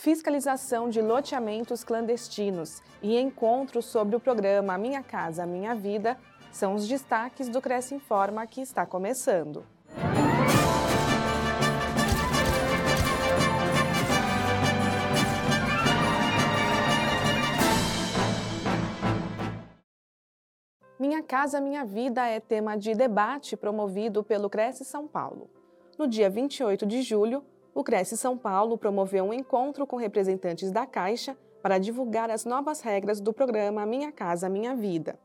fiscalização de loteamentos clandestinos e encontros sobre o programa Minha Casa Minha Vida são os destaques do Cresce Informa que está começando. Minha Casa Minha Vida é tema de debate promovido pelo Cresce São Paulo. No dia 28 de julho, o Cresce São Paulo promoveu um encontro com representantes da Caixa para divulgar as novas regras do programa Minha Casa Minha Vida.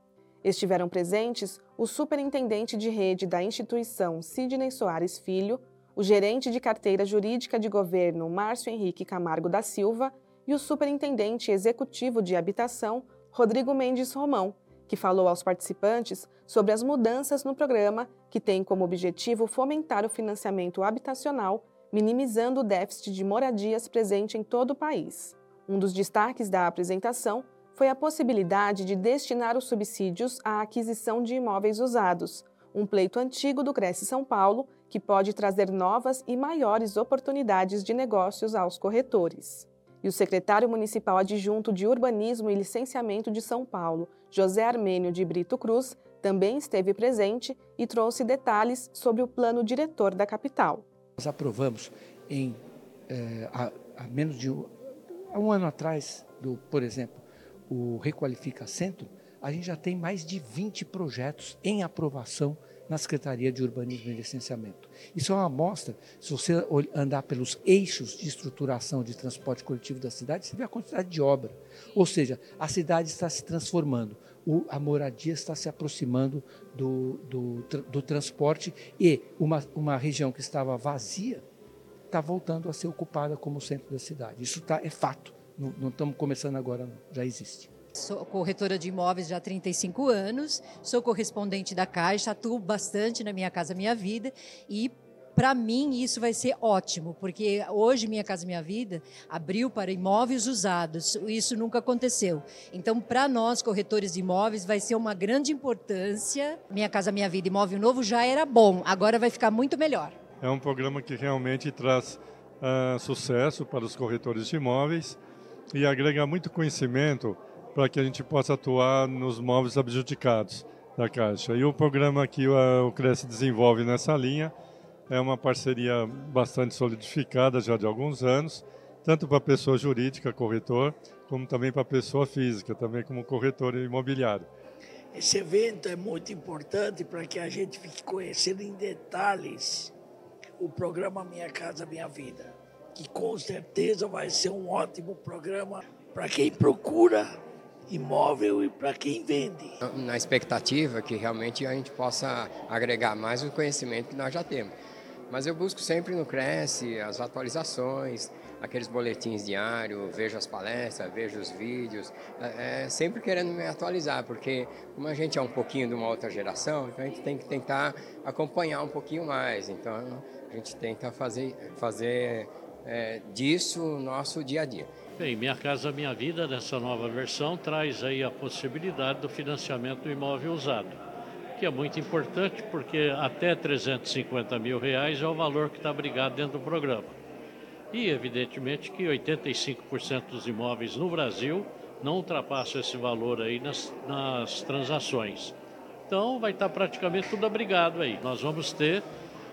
Estiveram presentes o superintendente de rede da instituição Sidney Soares Filho, o gerente de carteira jurídica de governo Márcio Henrique Camargo da Silva e o superintendente executivo de habitação Rodrigo Mendes Romão, que falou aos participantes sobre as mudanças no programa que tem como objetivo fomentar o financiamento habitacional, minimizando o déficit de moradias presente em todo o país. Um dos destaques da apresentação foi a possibilidade de destinar os subsídios à aquisição de imóveis usados, um pleito antigo do Cresce São Paulo que pode trazer novas e maiores oportunidades de negócios aos corretores. E o secretário municipal adjunto de Urbanismo e Licenciamento de São Paulo, José Armênio de Brito Cruz, também esteve presente e trouxe detalhes sobre o plano diretor da capital. Nós aprovamos em é, há, há, menos de um, um ano atrás, do, por exemplo, o Requalifica Centro, a gente já tem mais de 20 projetos em aprovação na Secretaria de Urbanismo e Licenciamento. Isso é uma amostra, se você andar pelos eixos de estruturação de transporte coletivo da cidade, você vê a quantidade de obra. Ou seja, a cidade está se transformando, o, a moradia está se aproximando do, do, do transporte e uma, uma região que estava vazia está voltando a ser ocupada como centro da cidade. Isso tá, é fato, não, não estamos começando agora, não. já existe. Sou corretora de imóveis já há 35 anos, sou correspondente da Caixa, atuo bastante na Minha Casa Minha Vida e para mim isso vai ser ótimo, porque hoje Minha Casa Minha Vida abriu para imóveis usados, isso nunca aconteceu. Então, para nós, corretores de imóveis, vai ser uma grande importância. Minha Casa Minha Vida, imóvel novo já era bom, agora vai ficar muito melhor. É um programa que realmente traz uh, sucesso para os corretores de imóveis e agrega muito conhecimento para que a gente possa atuar nos móveis abjudicados da Caixa. E o programa que o Cresce desenvolve nessa linha é uma parceria bastante solidificada já de alguns anos, tanto para a pessoa jurídica, corretor, como também para a pessoa física, também como corretor imobiliário. Esse evento é muito importante para que a gente fique conhecendo em detalhes o programa Minha Casa Minha Vida, que com certeza vai ser um ótimo programa para quem procura imóvel e para quem vende. Na expectativa que realmente a gente possa agregar mais o conhecimento que nós já temos. Mas eu busco sempre no Cresce as atualizações, aqueles boletins diários, vejo as palestras, vejo os vídeos, é, é, sempre querendo me atualizar, porque como a gente é um pouquinho de uma outra geração, então a gente tem que tentar acompanhar um pouquinho mais. Então a gente tenta fazer, fazer é, disso o nosso dia a dia. Bem, Minha Casa Minha Vida, nessa nova versão, traz aí a possibilidade do financiamento do imóvel usado, que é muito importante porque até 350 mil reais é o valor que está abrigado dentro do programa. E, evidentemente, que 85% dos imóveis no Brasil não ultrapassam esse valor aí nas, nas transações. Então, vai estar praticamente tudo abrigado aí. Nós vamos ter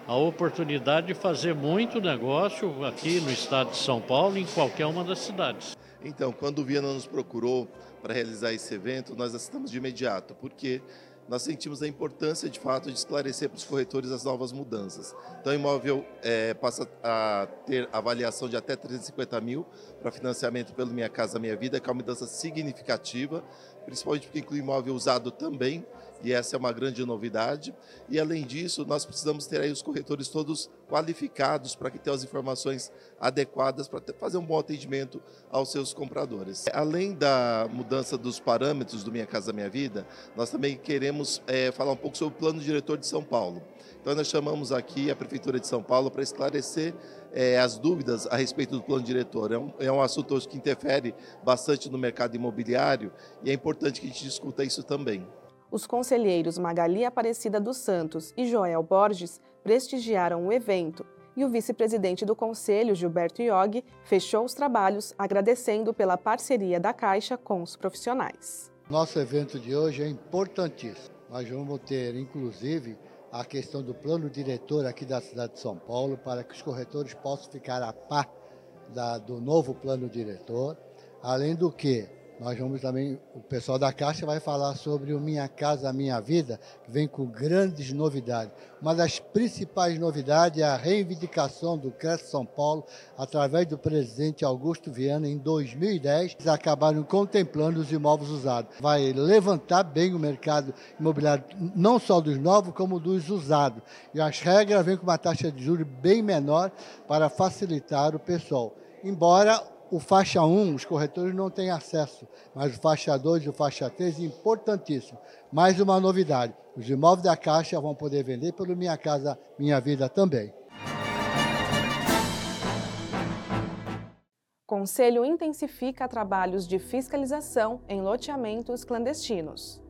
a oportunidade de fazer muito negócio aqui no estado de São Paulo, em qualquer uma das cidades. Então, quando o Viana nos procurou para realizar esse evento, nós aceitamos de imediato, porque nós sentimos a importância, de fato, de esclarecer para os corretores as novas mudanças. Então, o imóvel é, passa a ter avaliação de até 350 mil para financiamento pelo Minha Casa Minha Vida, que é uma mudança significativa, principalmente porque inclui imóvel usado também, e essa é uma grande novidade. E além disso, nós precisamos ter aí os corretores todos qualificados para que tenham as informações adequadas para fazer um bom atendimento aos seus compradores. Além da mudança dos parâmetros do Minha Casa Minha Vida, nós também queremos é, falar um pouco sobre o plano diretor de São Paulo. Então nós chamamos aqui a Prefeitura de São Paulo para esclarecer é, as dúvidas a respeito do plano diretor. É um, é um assunto hoje que interfere bastante no mercado imobiliário e é importante que a gente discuta isso também. Os conselheiros Magali Aparecida dos Santos e Joel Borges prestigiaram o evento e o vice-presidente do Conselho, Gilberto Iog, fechou os trabalhos agradecendo pela parceria da Caixa com os profissionais. Nosso evento de hoje é importantíssimo. Nós vamos ter, inclusive, a questão do plano diretor aqui da cidade de São Paulo para que os corretores possam ficar a par da, do novo plano diretor. Além do que, nós vamos também, o pessoal da Caixa vai falar sobre o Minha Casa Minha Vida, que vem com grandes novidades. Uma das principais novidades é a reivindicação do Cresce São Paulo, através do presidente Augusto Viana, em 2010, eles acabaram contemplando os imóveis usados. Vai levantar bem o mercado imobiliário, não só dos novos, como dos usados. E as regras vêm com uma taxa de juros bem menor para facilitar o pessoal. Embora o faixa 1, os corretores não têm acesso, mas o faixa 2 e o faixa 3 é importantíssimo. Mais uma novidade, os imóveis da Caixa vão poder vender pelo Minha Casa Minha Vida também. Conselho intensifica trabalhos de fiscalização em loteamentos clandestinos.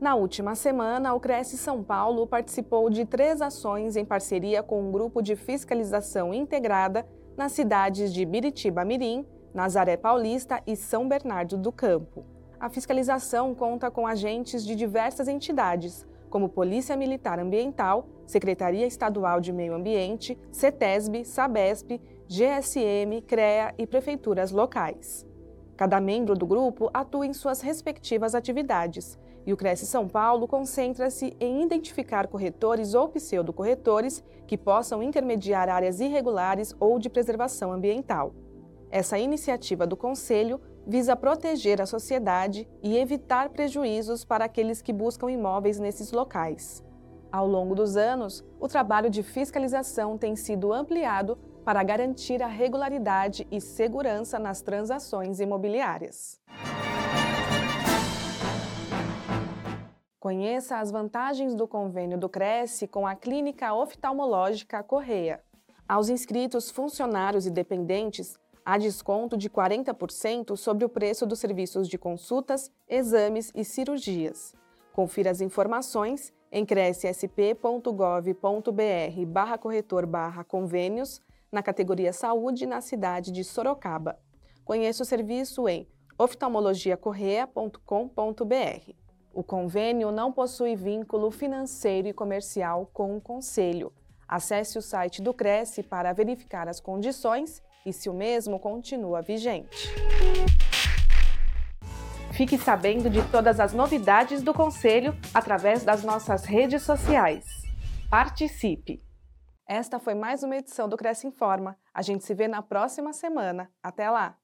Na última semana, o Cresce São Paulo participou de três ações em parceria com um grupo de fiscalização integrada nas cidades de Biritiba Mirim, Nazaré Paulista e São Bernardo do Campo. A fiscalização conta com agentes de diversas entidades, como Polícia Militar Ambiental, Secretaria Estadual de Meio Ambiente, CETESB, SABESP, GSM, CREA e prefeituras locais. Cada membro do grupo atua em suas respectivas atividades, e o Cresce São Paulo concentra-se em identificar corretores ou pseudocorretores que possam intermediar áreas irregulares ou de preservação ambiental. Essa iniciativa do Conselho visa proteger a sociedade e evitar prejuízos para aqueles que buscam imóveis nesses locais. Ao longo dos anos, o trabalho de fiscalização tem sido ampliado para garantir a regularidade e segurança nas transações imobiliárias. Conheça as vantagens do convênio do Cresce com a Clínica Oftalmológica Correia. Aos inscritos, funcionários e dependentes, há desconto de 40% sobre o preço dos serviços de consultas, exames e cirurgias. Confira as informações em crescsp.gov.br barra corretor barra convênios na categoria Saúde na cidade de Sorocaba. Conheça o serviço em oftalmologiacorrea.com.br. O convênio não possui vínculo financeiro e comercial com o Conselho. Acesse o site do Cresce para verificar as condições e se o mesmo continua vigente. Fique sabendo de todas as novidades do Conselho através das nossas redes sociais. Participe! Esta foi mais uma edição do Cresce Informa. A gente se vê na próxima semana. Até lá!